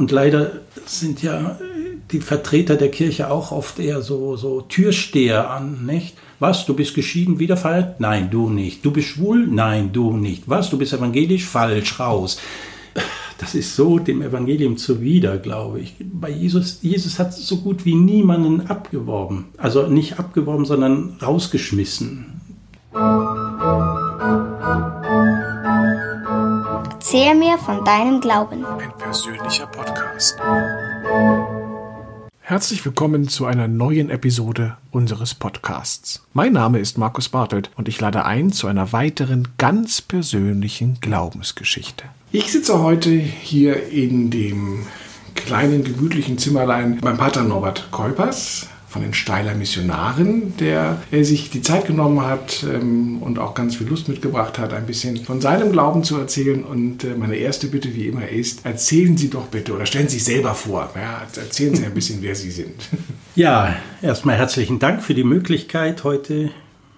Und leider sind ja die Vertreter der Kirche auch oft eher so, so Türsteher an, nicht? Was, du bist geschieden, wieder verheiratet? Nein, du nicht. Du bist schwul? Nein, du nicht. Was, du bist evangelisch? Falsch, raus. Das ist so dem Evangelium zuwider, glaube ich. Bei Jesus, Jesus hat so gut wie niemanden abgeworben. Also nicht abgeworben, sondern rausgeschmissen. Erzähl mir von deinem Glauben. Ein persönlicher Podcast. Herzlich willkommen zu einer neuen Episode unseres Podcasts. Mein Name ist Markus Bartelt und ich lade ein zu einer weiteren ganz persönlichen Glaubensgeschichte. Ich sitze heute hier in dem kleinen gemütlichen Zimmerlein beim Pater Norbert Keupers von den Steiler Missionaren, der sich die Zeit genommen hat ähm, und auch ganz viel Lust mitgebracht hat, ein bisschen von seinem Glauben zu erzählen. Und äh, meine erste Bitte wie immer ist, erzählen Sie doch bitte oder stellen Sie sich selber vor. Ja, erzählen Sie ein bisschen, wer Sie sind. Ja, erstmal herzlichen Dank für die Möglichkeit, heute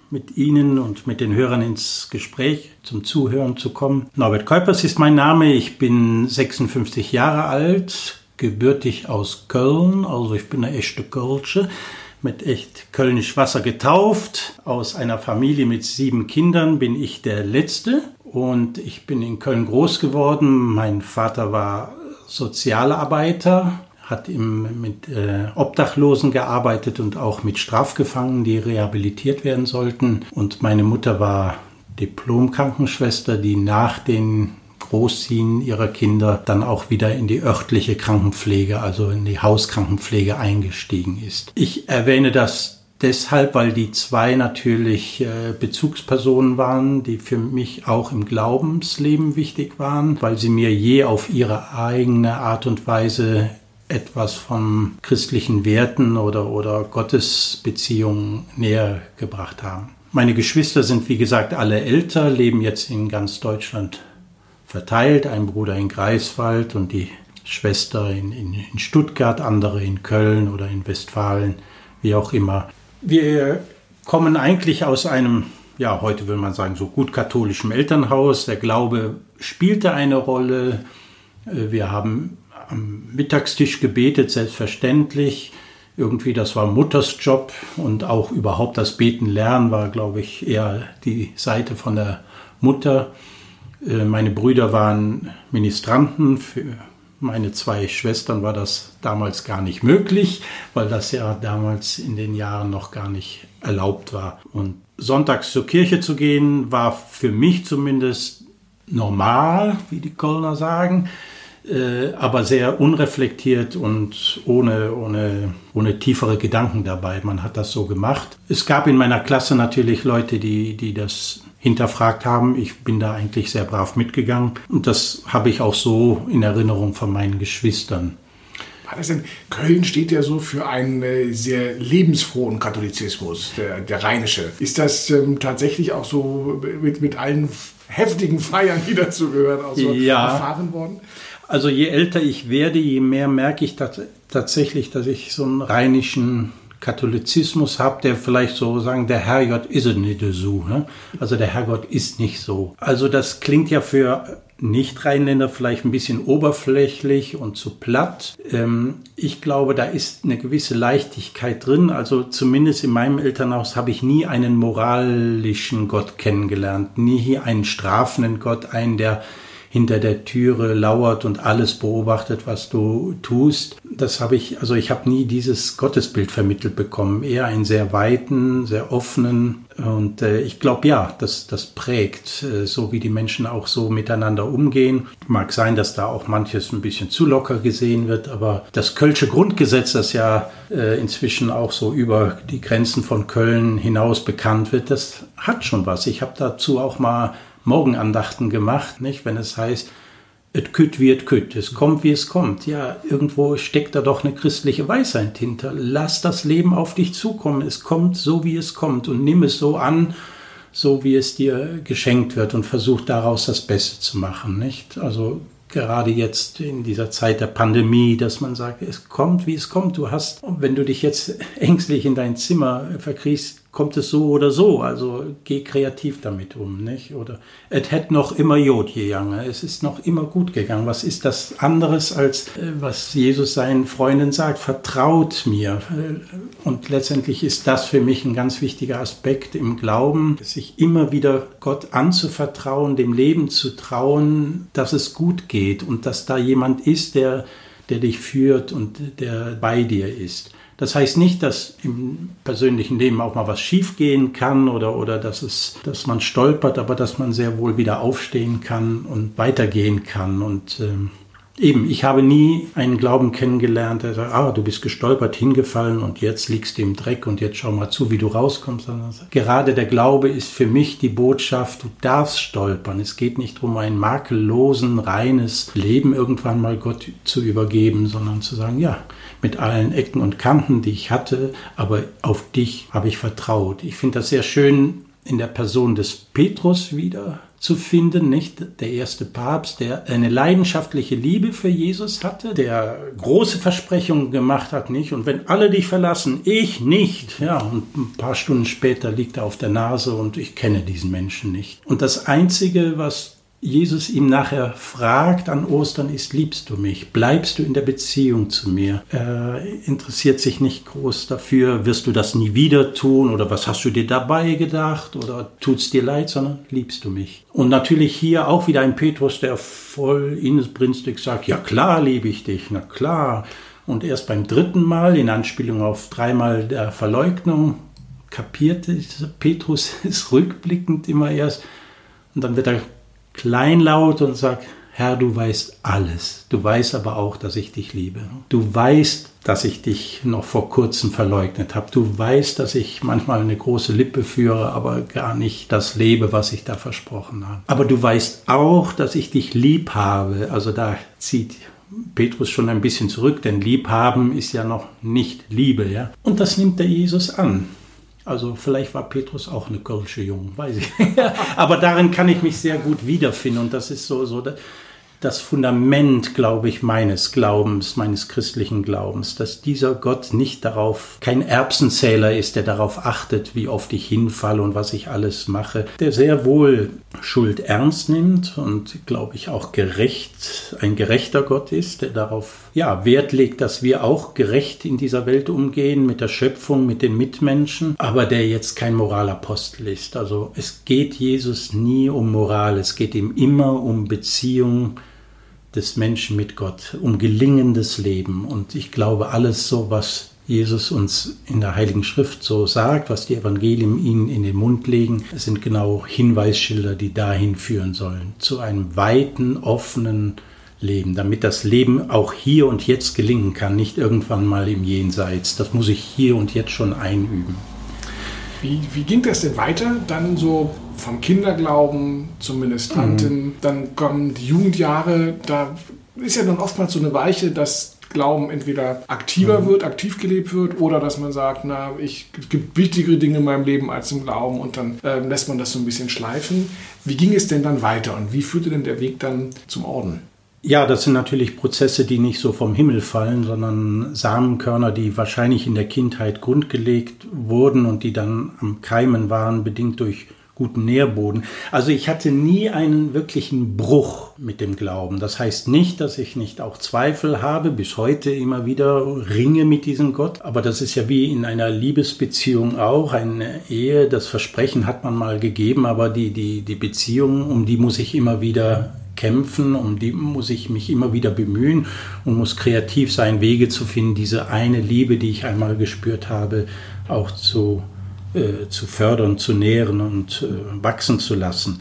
mit Ihnen und mit den Hörern ins Gespräch zum Zuhören zu kommen. Norbert Keupers ist mein Name. Ich bin 56 Jahre alt, gebürtig aus Köln, also ich bin eine echte Kölsche, mit echt kölnisch Wasser getauft. Aus einer Familie mit sieben Kindern bin ich der Letzte und ich bin in Köln groß geworden. Mein Vater war Sozialarbeiter, hat im, mit äh, Obdachlosen gearbeitet und auch mit Strafgefangenen, die rehabilitiert werden sollten. Und meine Mutter war Diplom-Krankenschwester, die nach den Großziehen ihrer Kinder dann auch wieder in die örtliche Krankenpflege, also in die Hauskrankenpflege eingestiegen ist. Ich erwähne das deshalb, weil die zwei natürlich äh, Bezugspersonen waren, die für mich auch im Glaubensleben wichtig waren, weil sie mir je auf ihre eigene Art und Weise etwas von christlichen Werten oder, oder Gottesbeziehungen näher gebracht haben. Meine Geschwister sind, wie gesagt, alle älter, leben jetzt in ganz Deutschland verteilt. Ein Bruder in Greifswald und die Schwester in, in, in Stuttgart, andere in Köln oder in Westfalen, wie auch immer. Wir kommen eigentlich aus einem, ja, heute will man sagen, so gut katholischem Elternhaus. Der Glaube spielte eine Rolle. Wir haben am Mittagstisch gebetet, selbstverständlich. Irgendwie, das war Mutters Job und auch überhaupt das Beten lernen war, glaube ich, eher die Seite von der Mutter. Äh, meine Brüder waren Ministranten. Für meine zwei Schwestern war das damals gar nicht möglich, weil das ja damals in den Jahren noch gar nicht erlaubt war. Und sonntags zur Kirche zu gehen, war für mich zumindest normal, wie die Kölner sagen, äh, aber sehr unreflektiert und ohne, ohne, ohne tiefere Gedanken dabei. Man hat das so gemacht. Es gab in meiner Klasse natürlich Leute, die, die das hinterfragt haben. Ich bin da eigentlich sehr brav mitgegangen und das habe ich auch so in Erinnerung von meinen Geschwistern. Köln steht ja so für einen äh, sehr lebensfrohen Katholizismus, der, der rheinische. Ist das ähm, tatsächlich auch so mit, mit allen heftigen Feiern, die dazu gehören, auch so ja. erfahren worden? Also je älter ich werde, je mehr merke ich tatsächlich, dass ich so einen rheinischen Katholizismus habe, der vielleicht so sagen, der Herrgott ist nicht so. Ne? Also der Herrgott ist nicht so. Also das klingt ja für nicht-Rheinländer vielleicht ein bisschen oberflächlich und zu platt. Ähm, ich glaube, da ist eine gewisse Leichtigkeit drin. Also zumindest in meinem Elternhaus habe ich nie einen moralischen Gott kennengelernt, nie einen strafenden Gott, einen, der hinter der Türe lauert und alles beobachtet, was du tust. Das habe ich, also ich habe nie dieses Gottesbild vermittelt bekommen, eher einen sehr weiten, sehr offenen und äh, ich glaube ja, das, das prägt, äh, so wie die Menschen auch so miteinander umgehen. Mag sein, dass da auch manches ein bisschen zu locker gesehen wird, aber das Kölsche Grundgesetz, das ja äh, inzwischen auch so über die Grenzen von Köln hinaus bekannt wird, das hat schon was. Ich habe dazu auch mal Morgenandachten gemacht, nicht? Wenn es heißt, et kütt wie et kütt, es kommt wie es kommt. Ja, irgendwo steckt da doch eine christliche Weisheit hinter. Lass das Leben auf dich zukommen. Es kommt so, wie es kommt und nimm es so an, so wie es dir geschenkt wird und versuch daraus das Beste zu machen, nicht? Also gerade jetzt in dieser Zeit der Pandemie, dass man sagt, es kommt, wie es kommt. Du hast, wenn du dich jetzt ängstlich in dein Zimmer verkriechst, kommt es so oder so. Also geh kreativ damit um, nicht? Oder es hätte noch immer Jod gegangen. Es ist noch immer gut gegangen. Was ist das anderes als äh, was Jesus seinen Freunden sagt? Vertraut mir. Und letztendlich ist das für mich ein ganz wichtiger Aspekt im Glauben, sich immer wieder Gott anzuvertrauen, dem Leben zu trauen, dass es gut geht und dass da jemand ist, der der dich führt und der bei dir ist. Das heißt nicht, dass im persönlichen Leben auch mal was schiefgehen kann oder, oder dass, es, dass man stolpert, aber dass man sehr wohl wieder aufstehen kann und weitergehen kann. Und ähm, Eben, ich habe nie einen Glauben kennengelernt, der sagt, ah, du bist gestolpert, hingefallen und jetzt liegst du im Dreck und jetzt schau mal zu, wie du rauskommst. Gerade der Glaube ist für mich die Botschaft, du darfst stolpern. Es geht nicht darum, ein makellosen, reines Leben irgendwann mal Gott zu übergeben, sondern zu sagen, ja, mit allen Ecken und Kanten, die ich hatte, aber auf dich habe ich vertraut. Ich finde das sehr schön in der Person des Petrus wieder zu finden, nicht? Der erste Papst, der eine leidenschaftliche Liebe für Jesus hatte, der große Versprechungen gemacht hat, nicht? Und wenn alle dich verlassen, ich nicht, ja, und ein paar Stunden später liegt er auf der Nase und ich kenne diesen Menschen nicht. Und das einzige, was Jesus ihm nachher fragt an Ostern ist, liebst du mich? Bleibst du in der Beziehung zu mir? Er interessiert sich nicht groß dafür, wirst du das nie wieder tun oder was hast du dir dabei gedacht oder tut's dir leid, sondern liebst du mich? Und natürlich hier auch wieder ein Petrus, der voll inbrünstig sagt, ja klar liebe ich dich, na klar. Und erst beim dritten Mal, in Anspielung auf dreimal der Verleugnung, kapierte Petrus es rückblickend immer erst. Und dann wird er kleinlaut und sag, Herr, du weißt alles. Du weißt aber auch, dass ich dich liebe. Du weißt, dass ich dich noch vor kurzem verleugnet habe. Du weißt, dass ich manchmal eine große Lippe führe, aber gar nicht das lebe, was ich da versprochen habe. Aber du weißt auch, dass ich dich lieb habe. Also da zieht Petrus schon ein bisschen zurück, denn Liebhaben ist ja noch nicht Liebe, ja. Und das nimmt der Jesus an. Also vielleicht war Petrus auch eine Kölsche Jung, weiß ich. Aber darin kann ich mich sehr gut wiederfinden und das ist so, so das Fundament, glaube ich, meines Glaubens, meines christlichen Glaubens, dass dieser Gott nicht darauf, kein Erbsenzähler ist, der darauf achtet, wie oft ich hinfalle und was ich alles mache, der sehr wohl Schuld ernst nimmt und, glaube ich, auch gerecht, ein gerechter Gott ist, der darauf, ja, Wert legt, dass wir auch gerecht in dieser Welt umgehen, mit der Schöpfung, mit den Mitmenschen, aber der jetzt kein Moralapostel ist. Also es geht Jesus nie um Moral, es geht ihm immer um Beziehung, des Menschen mit Gott, um gelingendes Leben. Und ich glaube, alles so, was Jesus uns in der Heiligen Schrift so sagt, was die Evangelien ihnen in den Mund legen, sind genau Hinweisschilder, die dahin führen sollen, zu einem weiten, offenen Leben, damit das Leben auch hier und jetzt gelingen kann, nicht irgendwann mal im Jenseits. Das muss ich hier und jetzt schon einüben. Wie, wie ging das denn weiter? Dann so vom Kinderglauben zum Ministranten, mhm. dann kommen die Jugendjahre, da ist ja dann oftmals so eine Weiche, dass Glauben entweder aktiver mhm. wird, aktiv gelebt wird, oder dass man sagt, na, ich, es gibt wichtigere Dinge in meinem Leben als im Glauben und dann äh, lässt man das so ein bisschen schleifen. Wie ging es denn dann weiter und wie führte denn der Weg dann zum Orden? Ja, das sind natürlich Prozesse, die nicht so vom Himmel fallen, sondern Samenkörner, die wahrscheinlich in der Kindheit grundgelegt wurden und die dann am Keimen waren, bedingt durch guten Nährboden. Also ich hatte nie einen wirklichen Bruch mit dem Glauben. Das heißt nicht, dass ich nicht auch Zweifel habe, bis heute immer wieder ringe mit diesem Gott. Aber das ist ja wie in einer Liebesbeziehung auch, eine Ehe, das Versprechen hat man mal gegeben, aber die, die, die Beziehung, um die muss ich immer wieder kämpfen, um die muss ich mich immer wieder bemühen und muss kreativ sein, Wege zu finden, diese eine Liebe, die ich einmal gespürt habe, auch zu, äh, zu fördern, zu nähren und äh, wachsen zu lassen.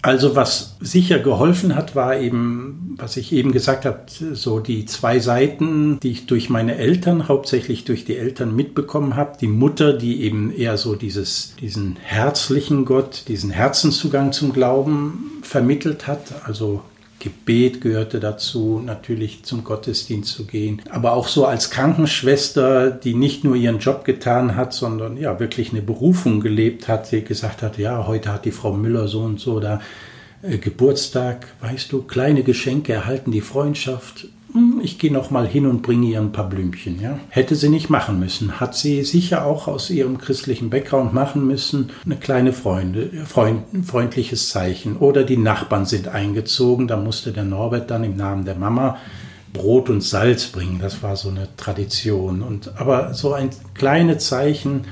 Also was sicher geholfen hat, war eben, was ich eben gesagt habe, so die zwei Seiten, die ich durch meine Eltern, hauptsächlich durch die Eltern mitbekommen habe. Die Mutter, die eben eher so dieses, diesen herzlichen Gott, diesen Herzenszugang zum Glauben vermittelt hat, also Gebet gehörte dazu, natürlich zum Gottesdienst zu gehen. Aber auch so als Krankenschwester, die nicht nur ihren Job getan hat, sondern ja wirklich eine Berufung gelebt hat, die gesagt hat, ja, heute hat die Frau Müller so und so da äh, Geburtstag, weißt du, kleine Geschenke erhalten die Freundschaft. Hm, ich gehe noch mal hin und bringe ihr ein paar Blümchen. Ja? Hätte sie nicht machen müssen. Hat sie sicher auch aus ihrem christlichen Background machen müssen. Eine kleine Freunde, Freund, freundliches Zeichen. Oder die Nachbarn sind eingezogen. Da musste der Norbert dann im Namen der Mama Brot und Salz bringen. Das war so eine Tradition. Und, aber so ein kleines Zeichen,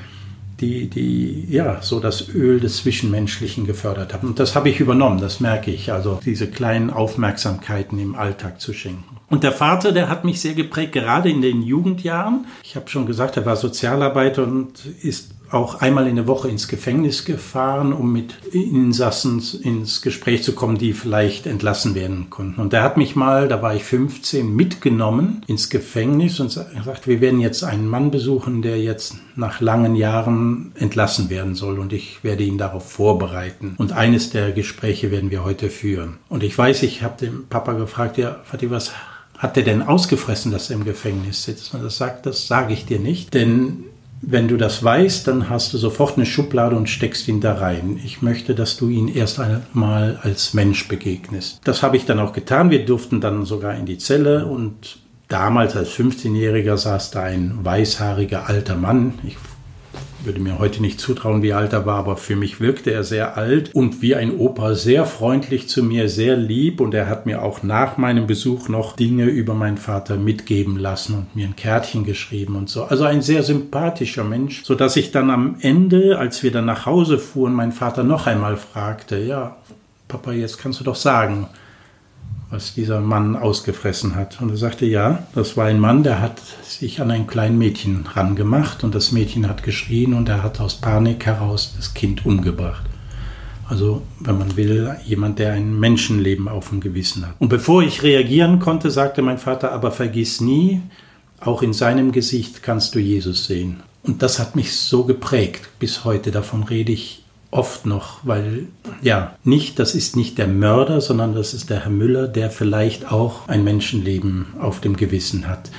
die, die ja so das Öl des Zwischenmenschlichen gefördert haben. Und das habe ich übernommen, das merke ich. Also diese kleinen Aufmerksamkeiten im Alltag zu schenken. Und der Vater, der hat mich sehr geprägt, gerade in den Jugendjahren. Ich habe schon gesagt, er war Sozialarbeiter und ist auch einmal in der Woche ins Gefängnis gefahren, um mit Insassen ins Gespräch zu kommen, die vielleicht entlassen werden konnten. Und er hat mich mal, da war ich 15, mitgenommen ins Gefängnis und gesagt, wir werden jetzt einen Mann besuchen, der jetzt nach langen Jahren entlassen werden soll und ich werde ihn darauf vorbereiten. Und eines der Gespräche werden wir heute führen. Und ich weiß, ich habe den Papa gefragt, ja, Fatih, was hat er denn ausgefressen, dass er im Gefängnis sitzt? Und das sagt, das sage ich dir nicht, denn wenn du das weißt, dann hast du sofort eine Schublade und steckst ihn da rein. Ich möchte, dass du ihn erst einmal als Mensch begegnest. Das habe ich dann auch getan. Wir durften dann sogar in die Zelle und damals als 15-Jähriger saß da ein weißhaariger alter Mann. Ich würde mir heute nicht zutrauen, wie alt er war, aber für mich wirkte er sehr alt und wie ein Opa sehr freundlich zu mir, sehr lieb und er hat mir auch nach meinem Besuch noch Dinge über meinen Vater mitgeben lassen und mir ein Kärtchen geschrieben und so. Also ein sehr sympathischer Mensch, so dass ich dann am Ende, als wir dann nach Hause fuhren, mein Vater noch einmal fragte, ja, Papa, jetzt kannst du doch sagen, was dieser Mann ausgefressen hat. Und er sagte, ja, das war ein Mann, der hat sich an ein kleines Mädchen rangemacht und das Mädchen hat geschrien und er hat aus Panik heraus das Kind umgebracht. Also, wenn man will, jemand, der ein Menschenleben auf dem Gewissen hat. Und bevor ich reagieren konnte, sagte mein Vater, aber vergiss nie, auch in seinem Gesicht kannst du Jesus sehen. Und das hat mich so geprägt. Bis heute davon rede ich oft noch, weil ja, nicht, das ist nicht der Mörder, sondern das ist der Herr Müller, der vielleicht auch ein Menschenleben auf dem Gewissen hat.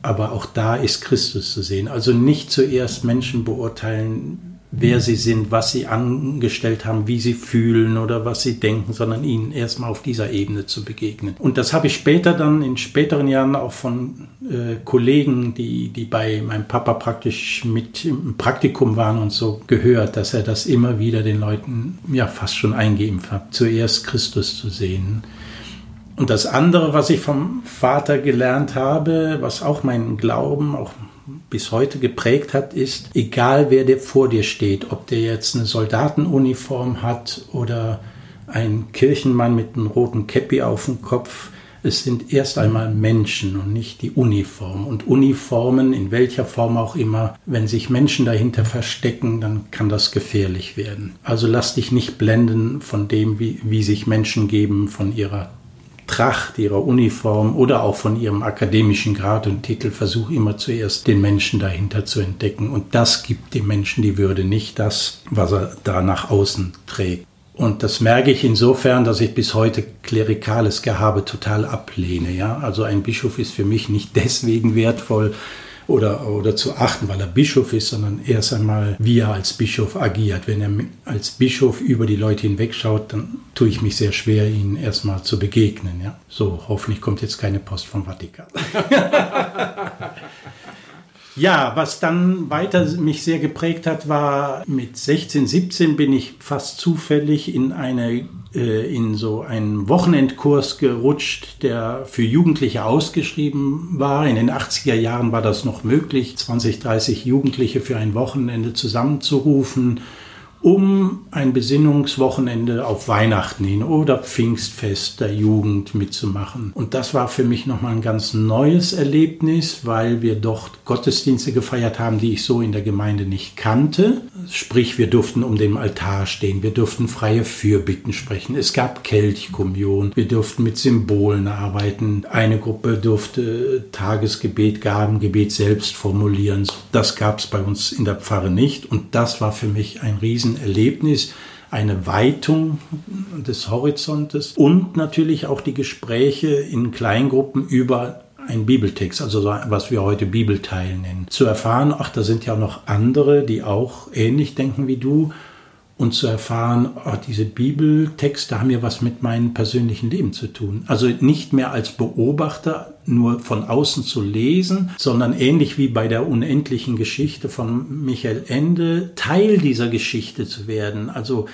Aber auch da ist Christus zu sehen. Also nicht zuerst Menschen beurteilen, wer sie sind, was sie angestellt haben, wie sie fühlen oder was sie denken, sondern ihnen erstmal auf dieser Ebene zu begegnen. Und das habe ich später dann in späteren Jahren auch von äh, Kollegen, die, die bei meinem Papa praktisch mit im Praktikum waren und so gehört, dass er das immer wieder den Leuten ja fast schon eingeimpft hat, zuerst Christus zu sehen. Und das andere, was ich vom Vater gelernt habe, was auch meinen Glauben, auch bis heute geprägt hat, ist, egal wer der vor dir steht, ob der jetzt eine Soldatenuniform hat oder ein Kirchenmann mit einem roten Käppi auf dem Kopf, es sind erst einmal Menschen und nicht die Uniform. Und Uniformen, in welcher Form auch immer, wenn sich Menschen dahinter verstecken, dann kann das gefährlich werden. Also lass dich nicht blenden von dem, wie, wie sich Menschen geben, von ihrer Tracht, ihrer Uniform oder auch von ihrem akademischen Grad und Titel, versuch immer zuerst den Menschen dahinter zu entdecken. Und das gibt dem Menschen die Würde, nicht das, was er da nach außen trägt. Und das merke ich insofern, dass ich bis heute klerikales Gehabe total ablehne. Ja? Also ein Bischof ist für mich nicht deswegen wertvoll, oder, oder zu achten, weil er Bischof ist, sondern erst einmal, wie er als Bischof agiert. Wenn er als Bischof über die Leute hinwegschaut, dann tue ich mich sehr schwer, ihnen erstmal zu begegnen. Ja? So, hoffentlich kommt jetzt keine Post vom Vatikan. Ja, was dann weiter mich sehr geprägt hat, war mit 16, 17 bin ich fast zufällig in eine äh, in so einen Wochenendkurs gerutscht, der für Jugendliche ausgeschrieben war. In den 80er Jahren war das noch möglich, 20, 30 Jugendliche für ein Wochenende zusammenzurufen um ein Besinnungswochenende auf Weihnachten hin oder Pfingstfest der Jugend mitzumachen. Und das war für mich nochmal ein ganz neues Erlebnis, weil wir dort Gottesdienste gefeiert haben, die ich so in der Gemeinde nicht kannte. Sprich, wir durften um den Altar stehen, wir durften freie Fürbitten sprechen, es gab Kelchkommunion, wir durften mit Symbolen arbeiten. Eine Gruppe durfte Tagesgebet, Gabengebet selbst formulieren. Das gab es bei uns in der Pfarre nicht und das war für mich ein riesen Erlebnis eine Weitung des Horizontes und natürlich auch die Gespräche in Kleingruppen über einen Bibeltext, also was wir heute Bibelteil nennen. Zu erfahren, ach, da sind ja noch andere, die auch ähnlich denken wie du und zu erfahren, oh, diese Bibeltexte haben ja was mit meinem persönlichen Leben zu tun. Also nicht mehr als Beobachter nur von außen zu lesen, sondern ähnlich wie bei der unendlichen Geschichte von Michael Ende, Teil dieser Geschichte zu werden. Also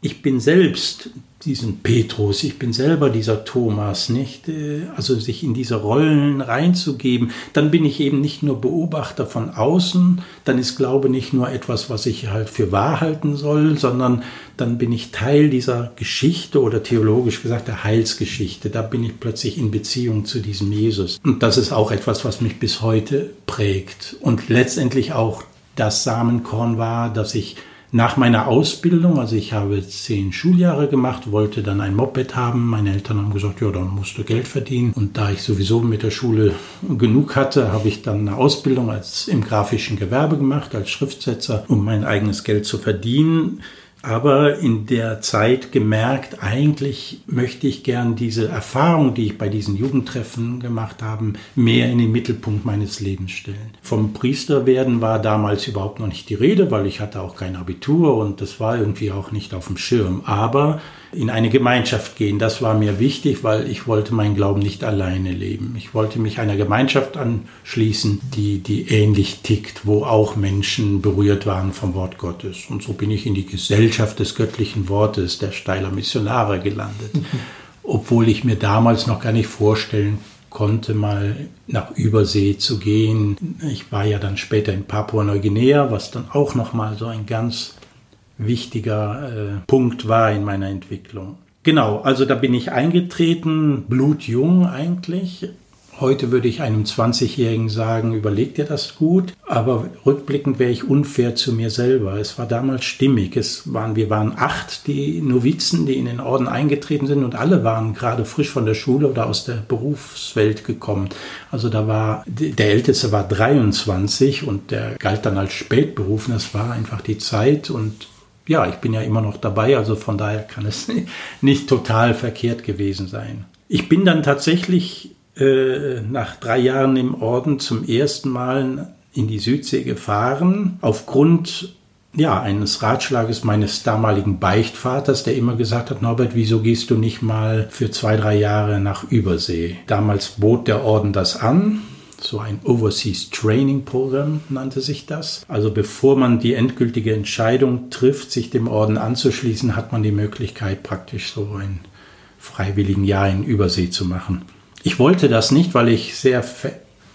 ich bin selbst diesen Petrus, ich bin selber dieser Thomas, nicht? Äh, also sich in diese Rollen reinzugeben, dann bin ich eben nicht nur Beobachter von außen, dann ist Glaube nicht nur etwas, was ich halt für wahr halten soll, sondern dann bin ich Teil dieser Geschichte oder theologisch gesagt der Heilsgeschichte. Da bin ich plötzlich in Beziehung zu diesem Jesus. Und das ist auch etwas, was mich bis heute prägt und letztendlich auch das Samenkorn war, dass ich nach meiner Ausbildung, also ich habe zehn Schuljahre gemacht, wollte dann ein Moped haben. Meine Eltern haben gesagt, ja, dann musst du Geld verdienen. Und da ich sowieso mit der Schule genug hatte, habe ich dann eine Ausbildung als im grafischen Gewerbe gemacht, als Schriftsetzer, um mein eigenes Geld zu verdienen aber in der Zeit gemerkt, eigentlich möchte ich gern diese Erfahrung, die ich bei diesen Jugendtreffen gemacht habe, mehr in den Mittelpunkt meines Lebens stellen. Vom Priesterwerden war damals überhaupt noch nicht die Rede, weil ich hatte auch kein Abitur und das war irgendwie auch nicht auf dem Schirm. Aber in eine Gemeinschaft gehen. Das war mir wichtig, weil ich wollte meinen Glauben nicht alleine leben. Ich wollte mich einer Gemeinschaft anschließen, die, die ähnlich tickt, wo auch Menschen berührt waren vom Wort Gottes. Und so bin ich in die Gesellschaft des göttlichen Wortes, der Steiler Missionare gelandet. Obwohl ich mir damals noch gar nicht vorstellen konnte, mal nach Übersee zu gehen. Ich war ja dann später in Papua-Neuguinea, was dann auch noch mal so ein ganz wichtiger äh, Punkt war in meiner Entwicklung. Genau, also da bin ich eingetreten, blutjung eigentlich. Heute würde ich einem 20-Jährigen sagen, überleg dir das gut, aber rückblickend wäre ich unfair zu mir selber. Es war damals stimmig. Es waren, wir waren acht, die Novizen, die in den Orden eingetreten sind und alle waren gerade frisch von der Schule oder aus der Berufswelt gekommen. Also da war, der Älteste war 23 und der galt dann als spätberufen. Das war einfach die Zeit und ja, ich bin ja immer noch dabei, also von daher kann es nicht total verkehrt gewesen sein. Ich bin dann tatsächlich äh, nach drei Jahren im Orden zum ersten Mal in die Südsee gefahren, aufgrund ja, eines Ratschlages meines damaligen Beichtvaters, der immer gesagt hat, Norbert, wieso gehst du nicht mal für zwei, drei Jahre nach Übersee? Damals bot der Orden das an so ein Overseas Training Program nannte sich das. Also bevor man die endgültige Entscheidung trifft, sich dem Orden anzuschließen, hat man die Möglichkeit, praktisch so ein freiwilligen Jahr in Übersee zu machen. Ich wollte das nicht, weil ich sehr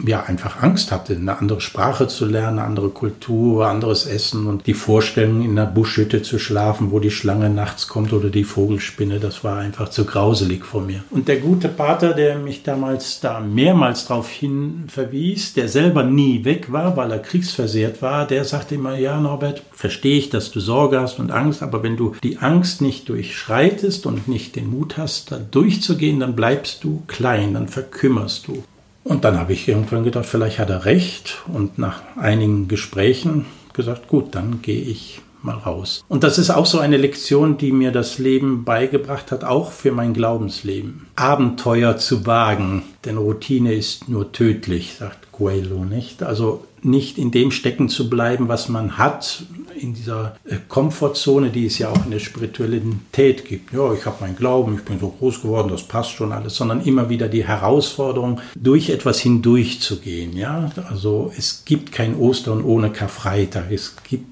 ja einfach Angst hatte, eine andere Sprache zu lernen, eine andere Kultur, anderes Essen und die Vorstellung, in einer Buschhütte zu schlafen, wo die Schlange nachts kommt oder die Vogelspinne, das war einfach zu grauselig vor mir. Und der gute Pater, der mich damals da mehrmals darauf hin verwies, der selber nie weg war, weil er kriegsversehrt war, der sagte immer, ja Norbert, verstehe ich, dass du Sorge hast und Angst, aber wenn du die Angst nicht durchschreitest und nicht den Mut hast, da durchzugehen, dann bleibst du klein, dann verkümmerst du. Und dann habe ich irgendwann gedacht, vielleicht hat er recht. Und nach einigen Gesprächen gesagt, gut, dann gehe ich mal raus. Und das ist auch so eine Lektion, die mir das Leben beigebracht hat, auch für mein Glaubensleben. Abenteuer zu wagen, denn Routine ist nur tödlich, sagt Coelho, nicht? Also nicht in dem stecken zu bleiben, was man hat, in dieser äh, Komfortzone, die es ja auch in der Spiritualität gibt. Ja, ich habe meinen Glauben, ich bin so groß geworden, das passt schon alles, sondern immer wieder die Herausforderung, durch etwas hindurchzugehen. Ja, also es gibt kein Ostern ohne Karfreitag, es gibt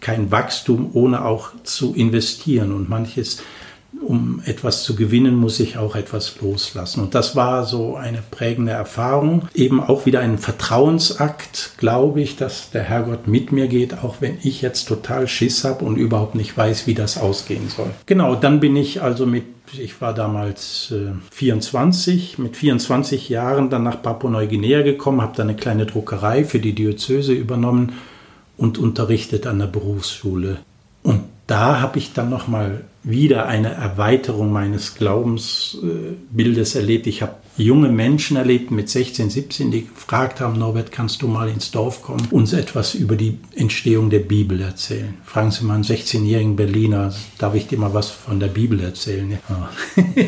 kein Wachstum ohne auch zu investieren und manches um etwas zu gewinnen, muss ich auch etwas loslassen. Und das war so eine prägende Erfahrung. Eben auch wieder ein Vertrauensakt, glaube ich, dass der Herrgott mit mir geht, auch wenn ich jetzt total Schiss habe und überhaupt nicht weiß, wie das ausgehen soll. Genau, dann bin ich also mit ich war damals äh, 24, mit 24 Jahren dann nach Papua-Neuguinea gekommen, habe da eine kleine Druckerei für die Diözese übernommen und unterrichtet an der Berufsschule. Und da habe ich dann noch mal wieder eine Erweiterung meines Glaubensbildes erlebt. Ich habe junge Menschen erlebt mit 16, 17, die gefragt haben, Norbert, kannst du mal ins Dorf kommen, uns etwas über die Entstehung der Bibel erzählen? Fragen Sie mal einen 16-jährigen Berliner, darf ich dir mal was von der Bibel erzählen? Ja.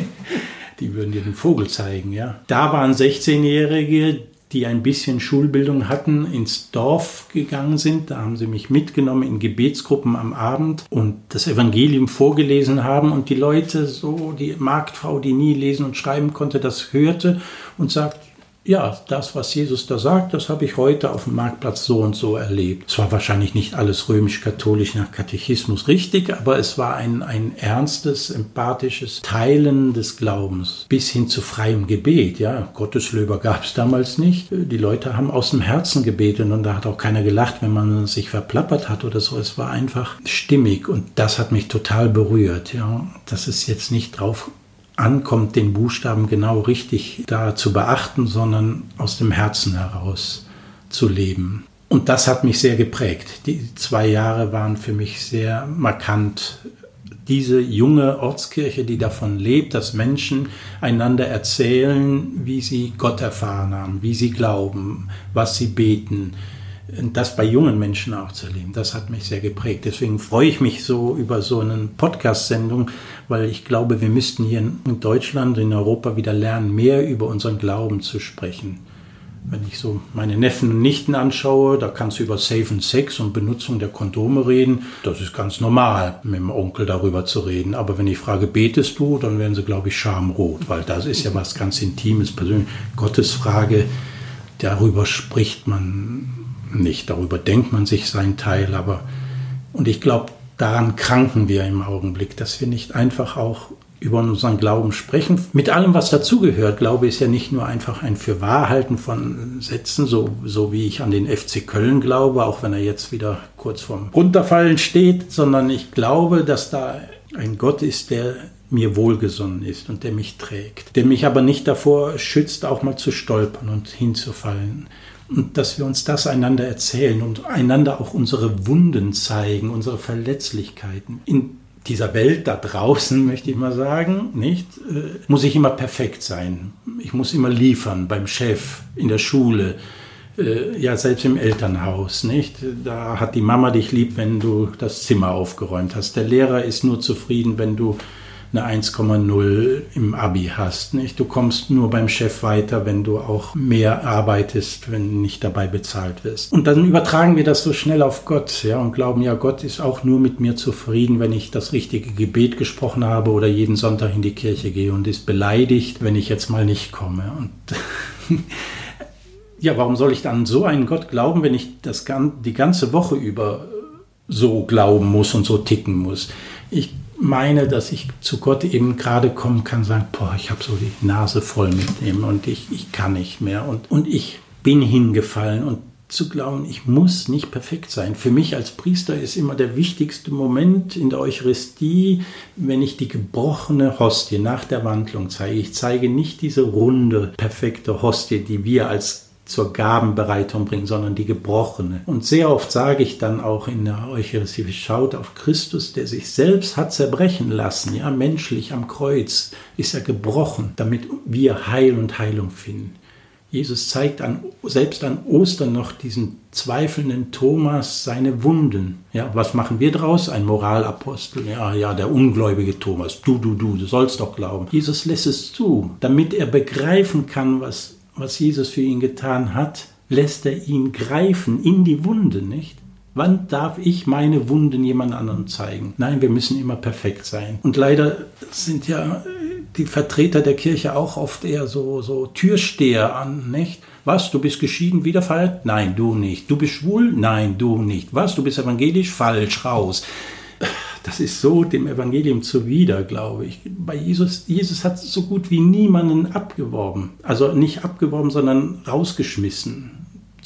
die würden dir den Vogel zeigen, ja. Da waren 16-Jährige, die ein bisschen Schulbildung hatten, ins Dorf gegangen sind. Da haben sie mich mitgenommen in Gebetsgruppen am Abend und das Evangelium vorgelesen haben und die Leute, so die Marktfrau, die nie lesen und schreiben konnte, das hörte und sagt, ja, das, was Jesus da sagt, das habe ich heute auf dem Marktplatz so und so erlebt. Es war wahrscheinlich nicht alles römisch-katholisch nach Katechismus richtig, aber es war ein, ein ernstes, empathisches Teilen des Glaubens bis hin zu freiem Gebet. Ja, Gotteslöber gab es damals nicht. Die Leute haben aus dem Herzen gebetet und da hat auch keiner gelacht, wenn man sich verplappert hat oder so. Es war einfach stimmig und das hat mich total berührt. Ja, das ist jetzt nicht drauf ankommt, den Buchstaben genau richtig da zu beachten, sondern aus dem Herzen heraus zu leben. Und das hat mich sehr geprägt. Die zwei Jahre waren für mich sehr markant. Diese junge Ortskirche, die davon lebt, dass Menschen einander erzählen, wie sie Gott erfahren haben, wie sie glauben, was sie beten, das bei jungen Menschen auch zu erleben, das hat mich sehr geprägt. Deswegen freue ich mich so über so eine Podcast-Sendung, weil ich glaube, wir müssten hier in Deutschland, in Europa wieder lernen, mehr über unseren Glauben zu sprechen. Wenn ich so meine Neffen und Nichten anschaue, da kannst du über Safe and Sex und Benutzung der Kondome reden. Das ist ganz normal, mit dem Onkel darüber zu reden. Aber wenn ich frage, betest du, dann werden sie, glaube ich, schamrot, weil das ist ja was ganz Intimes, persönlich. Gottes Frage, darüber spricht man nicht. Darüber denkt man sich seinen Teil, aber und ich glaube, daran kranken wir im Augenblick, dass wir nicht einfach auch über unseren Glauben sprechen. Mit allem, was dazugehört. Glaube ist ja nicht nur einfach ein Fürwahrhalten von Sätzen, so, so wie ich an den FC Köln glaube, auch wenn er jetzt wieder kurz vorm Runterfallen steht, sondern ich glaube, dass da ein Gott ist, der mir wohlgesonnen ist und der mich trägt, der mich aber nicht davor schützt, auch mal zu stolpern und hinzufallen und dass wir uns das einander erzählen und einander auch unsere Wunden zeigen, unsere Verletzlichkeiten. In dieser Welt da draußen, möchte ich mal sagen, nicht, äh, muss ich immer perfekt sein. Ich muss immer liefern beim Chef, in der Schule, äh, ja, selbst im Elternhaus, nicht? Da hat die Mama dich lieb, wenn du das Zimmer aufgeräumt hast. Der Lehrer ist nur zufrieden, wenn du eine 1,0 im Abi hast. Nicht? Du kommst nur beim Chef weiter, wenn du auch mehr arbeitest, wenn du nicht dabei bezahlt wirst. Und dann übertragen wir das so schnell auf Gott ja, und glauben, ja, Gott ist auch nur mit mir zufrieden, wenn ich das richtige Gebet gesprochen habe oder jeden Sonntag in die Kirche gehe und ist beleidigt, wenn ich jetzt mal nicht komme. Und ja, warum soll ich dann so einen Gott glauben, wenn ich das die ganze Woche über so glauben muss und so ticken muss? Ich meine, dass ich zu Gott eben gerade kommen kann, sagen, boah, ich habe so die Nase voll mit dem und ich, ich kann nicht mehr und, und ich bin hingefallen und zu glauben, ich muss nicht perfekt sein. Für mich als Priester ist immer der wichtigste Moment in der Eucharistie, wenn ich die gebrochene Hostie nach der Wandlung zeige. Ich zeige nicht diese runde, perfekte Hostie, die wir als zur Gabenbereitung bringen, sondern die gebrochene. Und sehr oft sage ich dann auch in der Eucharistie, schaut auf Christus, der sich selbst hat zerbrechen lassen, ja, menschlich am Kreuz ist er gebrochen, damit wir Heil und Heilung finden. Jesus zeigt an, selbst an Ostern noch diesen zweifelnden Thomas seine Wunden. Ja, was machen wir draus? Ein Moralapostel. Ja, ja, der ungläubige Thomas. Du, du, du, du sollst doch glauben. Jesus lässt es zu, damit er begreifen kann, was was Jesus für ihn getan hat, lässt er ihn greifen in die Wunde, nicht? Wann darf ich meine Wunden jemand anderem zeigen? Nein, wir müssen immer perfekt sein. Und leider sind ja die Vertreter der Kirche auch oft eher so, so Türsteher an, nicht? Was, du bist geschieden, wieder falsch? Nein, du nicht. Du bist schwul? Nein, du nicht. Was, du bist evangelisch? Falsch, raus das ist so dem Evangelium zuwider, glaube ich. Bei Jesus, Jesus hat so gut wie niemanden abgeworben. Also nicht abgeworben, sondern rausgeschmissen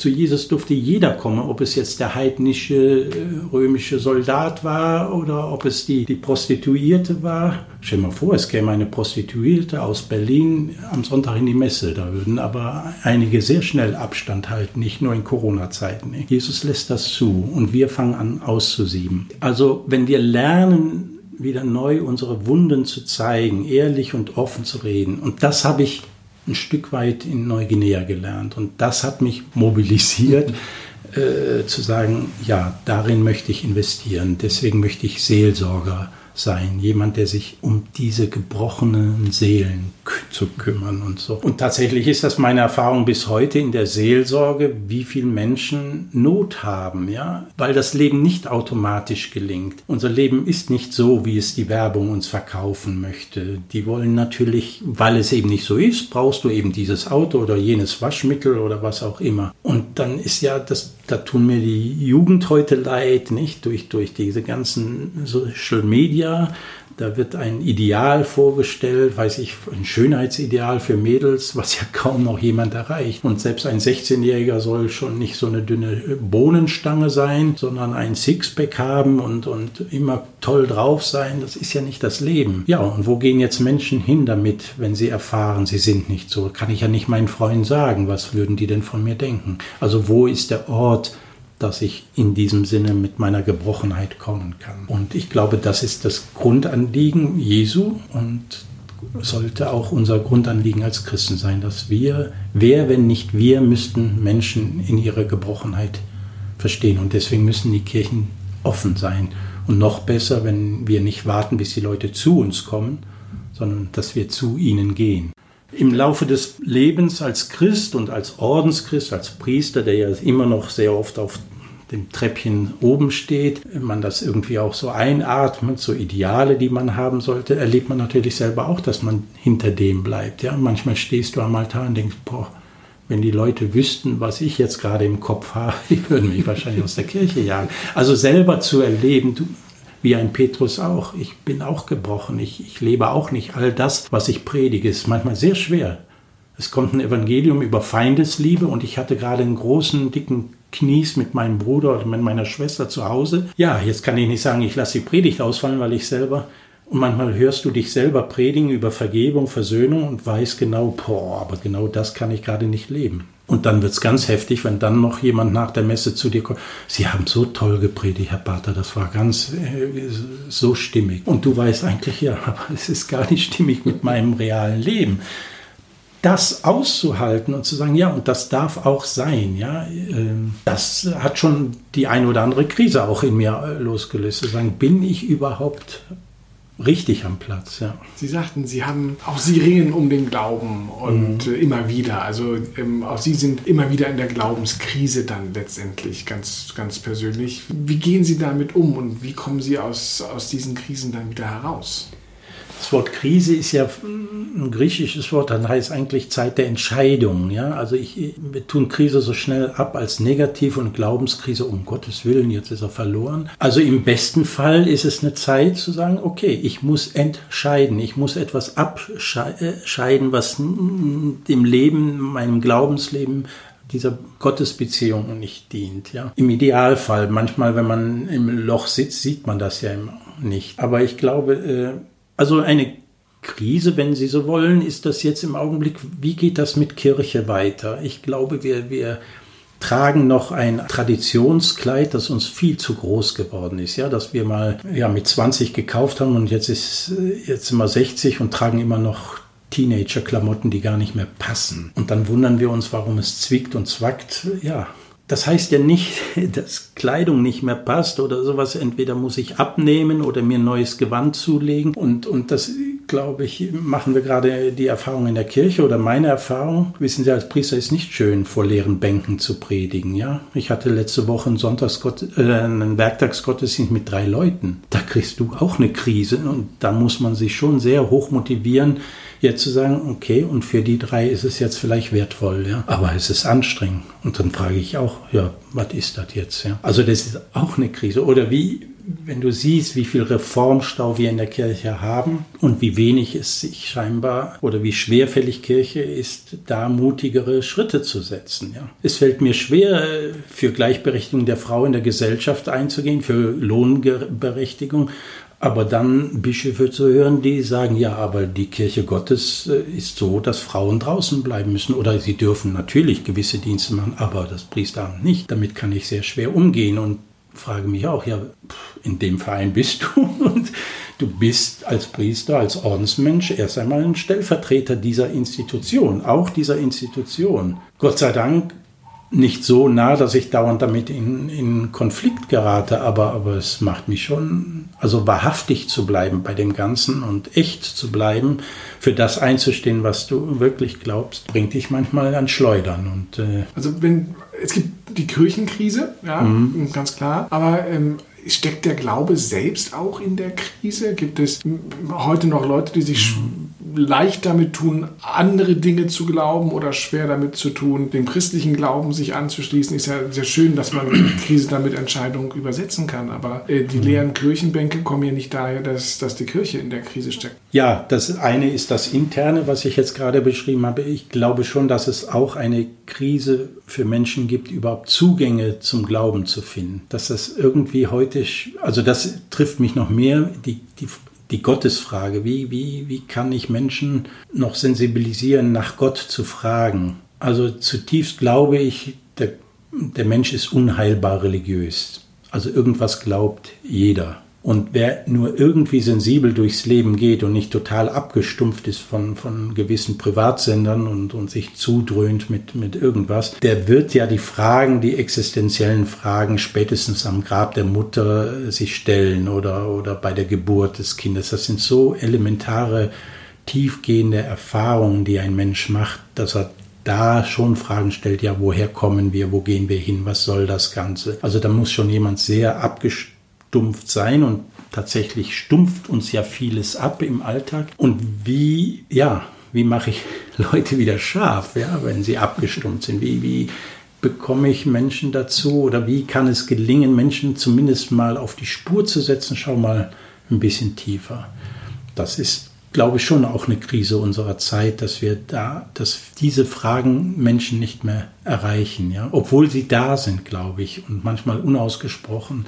zu Jesus durfte jeder kommen, ob es jetzt der heidnische äh, römische Soldat war oder ob es die, die Prostituierte war. Stell dir mal vor, es käme eine Prostituierte aus Berlin am Sonntag in die Messe. Da würden aber einige sehr schnell Abstand halten, nicht nur in Corona-Zeiten. Jesus lässt das zu und wir fangen an auszusieben. Also wenn wir lernen, wieder neu unsere Wunden zu zeigen, ehrlich und offen zu reden. Und das habe ich ein Stück weit in Neuguinea gelernt. Und das hat mich mobilisiert, äh, zu sagen, ja, darin möchte ich investieren. Deswegen möchte ich Seelsorger sein, jemand, der sich um diese gebrochenen Seelen zu kümmern und so. Und tatsächlich ist das meine Erfahrung bis heute in der Seelsorge, wie viele Menschen Not haben, ja, weil das Leben nicht automatisch gelingt. Unser Leben ist nicht so, wie es die Werbung uns verkaufen möchte. Die wollen natürlich, weil es eben nicht so ist, brauchst du eben dieses Auto oder jenes Waschmittel oder was auch immer. Und dann ist ja das, da tun mir die Jugend heute leid, nicht durch durch diese ganzen Social Media. Da wird ein Ideal vorgestellt, weiß ich, ein Schönheitsideal für Mädels, was ja kaum noch jemand erreicht. Und selbst ein 16-Jähriger soll schon nicht so eine dünne Bohnenstange sein, sondern ein Sixpack haben und, und immer toll drauf sein. Das ist ja nicht das Leben. Ja, und wo gehen jetzt Menschen hin damit, wenn sie erfahren, sie sind nicht so? Kann ich ja nicht meinen Freunden sagen. Was würden die denn von mir denken? Also wo ist der Ort, dass ich in diesem Sinne mit meiner Gebrochenheit kommen kann. Und ich glaube, das ist das Grundanliegen Jesu und sollte auch unser Grundanliegen als Christen sein, dass wir, wer, wenn nicht wir, müssten Menschen in ihrer Gebrochenheit verstehen. Und deswegen müssen die Kirchen offen sein. Und noch besser, wenn wir nicht warten, bis die Leute zu uns kommen, sondern dass wir zu ihnen gehen. Im Laufe des Lebens als Christ und als Ordenschrist, als Priester, der ja immer noch sehr oft auf dem Treppchen oben steht, man das irgendwie auch so einatmet, so Ideale, die man haben sollte, erlebt man natürlich selber auch, dass man hinter dem bleibt. Ja? Manchmal stehst du am Altar und denkst, boah, wenn die Leute wüssten, was ich jetzt gerade im Kopf habe, die würden mich wahrscheinlich aus der Kirche jagen. Also selber zu erleben, du, wie ein Petrus auch, ich bin auch gebrochen, ich, ich lebe auch nicht all das, was ich predige, ist manchmal sehr schwer. Es kommt ein Evangelium über Feindesliebe und ich hatte gerade einen großen, dicken Knies mit meinem Bruder oder mit meiner Schwester zu Hause. Ja, jetzt kann ich nicht sagen, ich lasse die Predigt ausfallen, weil ich selber und manchmal hörst du dich selber predigen über Vergebung, Versöhnung und weißt genau, boah, aber genau das kann ich gerade nicht leben. Und dann wird es ganz heftig, wenn dann noch jemand nach der Messe zu dir kommt. Sie haben so toll gepredigt, Herr Pater, das war ganz äh, so stimmig. Und du weißt eigentlich, ja, aber es ist gar nicht stimmig mit meinem realen Leben das auszuhalten und zu sagen, ja, und das darf auch sein, ja, ähm, das hat schon die eine oder andere Krise auch in mir äh, losgelöst. Zu sagen, bin ich überhaupt richtig am Platz, ja. Sie sagten, Sie haben, auch Sie ringen um den Glauben und mhm. Äh, immer wieder, also ähm, auch Sie sind immer wieder in der Glaubenskrise dann letztendlich, ganz, ganz persönlich. Wie gehen Sie damit um und wie kommen Sie aus, aus diesen Krisen dann wieder heraus? Das Wort Krise ist ja ein griechisches Wort, dann heißt eigentlich Zeit der Entscheidung. Ja? Also ich, wir tun Krise so schnell ab als negativ und Glaubenskrise, um Gottes Willen, jetzt ist er verloren. Also im besten Fall ist es eine Zeit zu sagen, okay, ich muss entscheiden, ich muss etwas abscheiden, was dem Leben, meinem Glaubensleben dieser Gottesbeziehung nicht dient. Ja. Im Idealfall, manchmal, wenn man im Loch sitzt, sieht man das ja nicht. Aber ich glaube, äh, also eine Krise, wenn Sie so wollen, ist das jetzt im Augenblick, wie geht das mit Kirche weiter? Ich glaube, wir, wir tragen noch ein Traditionskleid, das uns viel zu groß geworden ist, ja, dass wir mal ja mit 20 gekauft haben und jetzt ist jetzt wir 60 und tragen immer noch Teenager-Klamotten, die gar nicht mehr passen. Und dann wundern wir uns, warum es zwickt und zwackt. Ja, das heißt ja nicht, dass Kleidung nicht mehr passt oder sowas. Entweder muss ich abnehmen oder mir ein neues Gewand zulegen. Und, und das, glaube ich, machen wir gerade die Erfahrung in der Kirche oder meine Erfahrung. Wissen Sie, als Priester ist nicht schön, vor leeren Bänken zu predigen. Ja, Ich hatte letzte Woche einen, Sonntagsgott, äh, einen Werktagsgottesdienst mit drei Leuten. Da kriegst du auch eine Krise und da muss man sich schon sehr hoch motivieren, jetzt zu sagen, okay, und für die drei ist es jetzt vielleicht wertvoll, ja, aber es ist anstrengend. Und dann frage ich auch, ja, was ist das jetzt? Ja? Also das ist auch eine Krise. Oder wie, wenn du siehst, wie viel Reformstau wir in der Kirche haben und wie wenig es sich scheinbar oder wie schwerfällig Kirche ist, da mutigere Schritte zu setzen. Ja. Es fällt mir schwer, für Gleichberechtigung der Frau in der Gesellschaft einzugehen, für Lohnberechtigung, aber dann Bischöfe zu hören, die sagen, ja, aber die Kirche Gottes äh, ist so, dass Frauen draußen bleiben müssen. Oder sie dürfen natürlich gewisse Dienste machen, aber das Priesteramt nicht. Damit kann ich sehr schwer umgehen und frage mich auch, ja, in dem Verein bist du und du bist als Priester, als Ordensmensch erst einmal ein Stellvertreter dieser Institution, auch dieser Institution. Gott sei Dank nicht so nah, dass ich dauernd damit in, in Konflikt gerate, aber, aber es macht mich schon, also wahrhaftig zu bleiben bei dem Ganzen und echt zu bleiben, für das einzustehen, was du wirklich glaubst, bringt dich manchmal an Schleudern. Und, äh also wenn es gibt die Kirchenkrise, ja, mhm. ganz klar, aber ähm, steckt der Glaube selbst auch in der Krise? Gibt es heute noch Leute, die sich mhm leicht damit tun, andere Dinge zu glauben oder schwer damit zu tun, dem christlichen Glauben sich anzuschließen. Ist ja sehr schön, dass man Krise damit Entscheidungen übersetzen kann. Aber äh, die mhm. leeren Kirchenbänke kommen ja nicht daher, dass, dass die Kirche in der Krise steckt. Ja, das eine ist das Interne, was ich jetzt gerade beschrieben habe. Ich glaube schon, dass es auch eine Krise für Menschen gibt, überhaupt Zugänge zum Glauben zu finden. Dass das irgendwie heute, also das trifft mich noch mehr, die, die die Gottesfrage. Wie, wie, wie kann ich Menschen noch sensibilisieren, nach Gott zu fragen? Also zutiefst glaube ich, der, der Mensch ist unheilbar religiös. Also irgendwas glaubt jeder. Und wer nur irgendwie sensibel durchs Leben geht und nicht total abgestumpft ist von, von gewissen Privatsendern und, und sich zudröhnt mit, mit irgendwas, der wird ja die Fragen, die existenziellen Fragen spätestens am Grab der Mutter sich stellen oder, oder bei der Geburt des Kindes. Das sind so elementare, tiefgehende Erfahrungen, die ein Mensch macht, dass er da schon Fragen stellt, ja, woher kommen wir, wo gehen wir hin, was soll das Ganze? Also da muss schon jemand sehr abgestumpft abgestumpft sein und tatsächlich stumpft uns ja vieles ab im Alltag. Und wie, ja, wie mache ich Leute wieder scharf, ja, wenn sie abgestumpft sind? Wie, wie bekomme ich Menschen dazu oder wie kann es gelingen, Menschen zumindest mal auf die Spur zu setzen? Schau mal ein bisschen tiefer. Das ist, glaube ich, schon auch eine Krise unserer Zeit, dass wir da, dass diese Fragen Menschen nicht mehr erreichen, ja, obwohl sie da sind, glaube ich, und manchmal unausgesprochen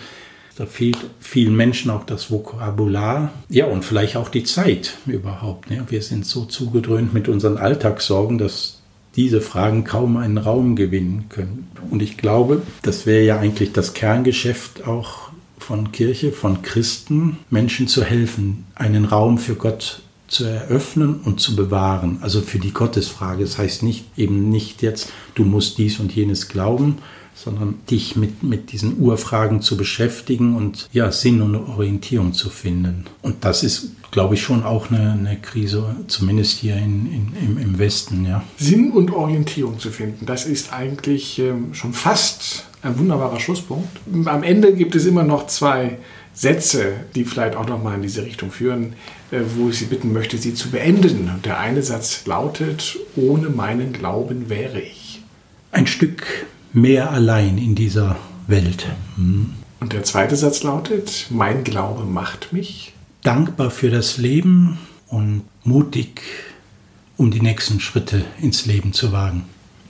da fehlt vielen Menschen auch das Vokabular. Ja, und vielleicht auch die Zeit überhaupt. Ne? Wir sind so zugedröhnt mit unseren Alltagssorgen, dass diese Fragen kaum einen Raum gewinnen können. Und ich glaube, das wäre ja eigentlich das Kerngeschäft auch von Kirche, von Christen, Menschen zu helfen, einen Raum für Gott zu eröffnen und zu bewahren. Also für die Gottesfrage. Das heißt nicht eben nicht jetzt, du musst dies und jenes glauben, sondern dich mit, mit diesen Urfragen zu beschäftigen und ja, Sinn und Orientierung zu finden. Und das ist, glaube ich, schon auch eine, eine Krise, zumindest hier in, in, im, im Westen. Ja. Sinn und Orientierung zu finden, das ist eigentlich ähm, schon fast ein wunderbarer Schlusspunkt. Am Ende gibt es immer noch zwei Sätze, die vielleicht auch nochmal in diese Richtung führen, äh, wo ich Sie bitten möchte, sie zu beenden. Der eine Satz lautet, ohne meinen Glauben wäre ich. Ein Stück mehr allein in dieser Welt. Hm. Und der zweite Satz lautet, mein Glaube macht mich dankbar für das Leben und mutig, um die nächsten Schritte ins Leben zu wagen.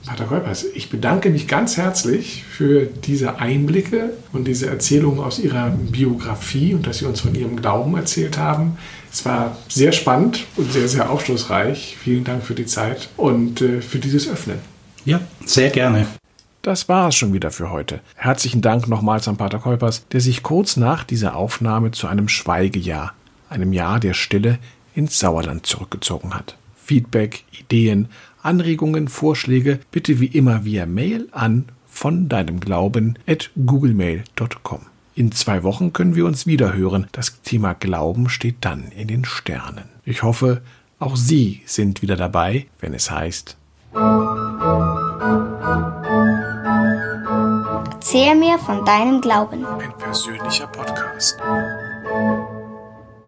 Pater Kolpers, ich bedanke mich ganz herzlich für diese Einblicke und diese Erzählungen aus Ihrer Biografie und dass Sie uns von Ihrem Glauben erzählt haben. Es war sehr spannend und sehr, sehr aufschlussreich. Vielen Dank für die Zeit und äh, für dieses Öffnen. Ja, sehr gerne. Das war es schon wieder für heute. Herzlichen Dank nochmals an Pater Kolpers, der sich kurz nach dieser Aufnahme zu einem Schweigejahr, einem Jahr der Stille, ins Sauerland zurückgezogen hat. Feedback, Ideen, Anregungen, Vorschläge bitte wie immer via Mail an von deinem Glauben at googlemail.com. In zwei Wochen können wir uns wieder hören. Das Thema Glauben steht dann in den Sternen. Ich hoffe, auch Sie sind wieder dabei, wenn es heißt Erzähl mir von deinem Glauben. Ein persönlicher Podcast.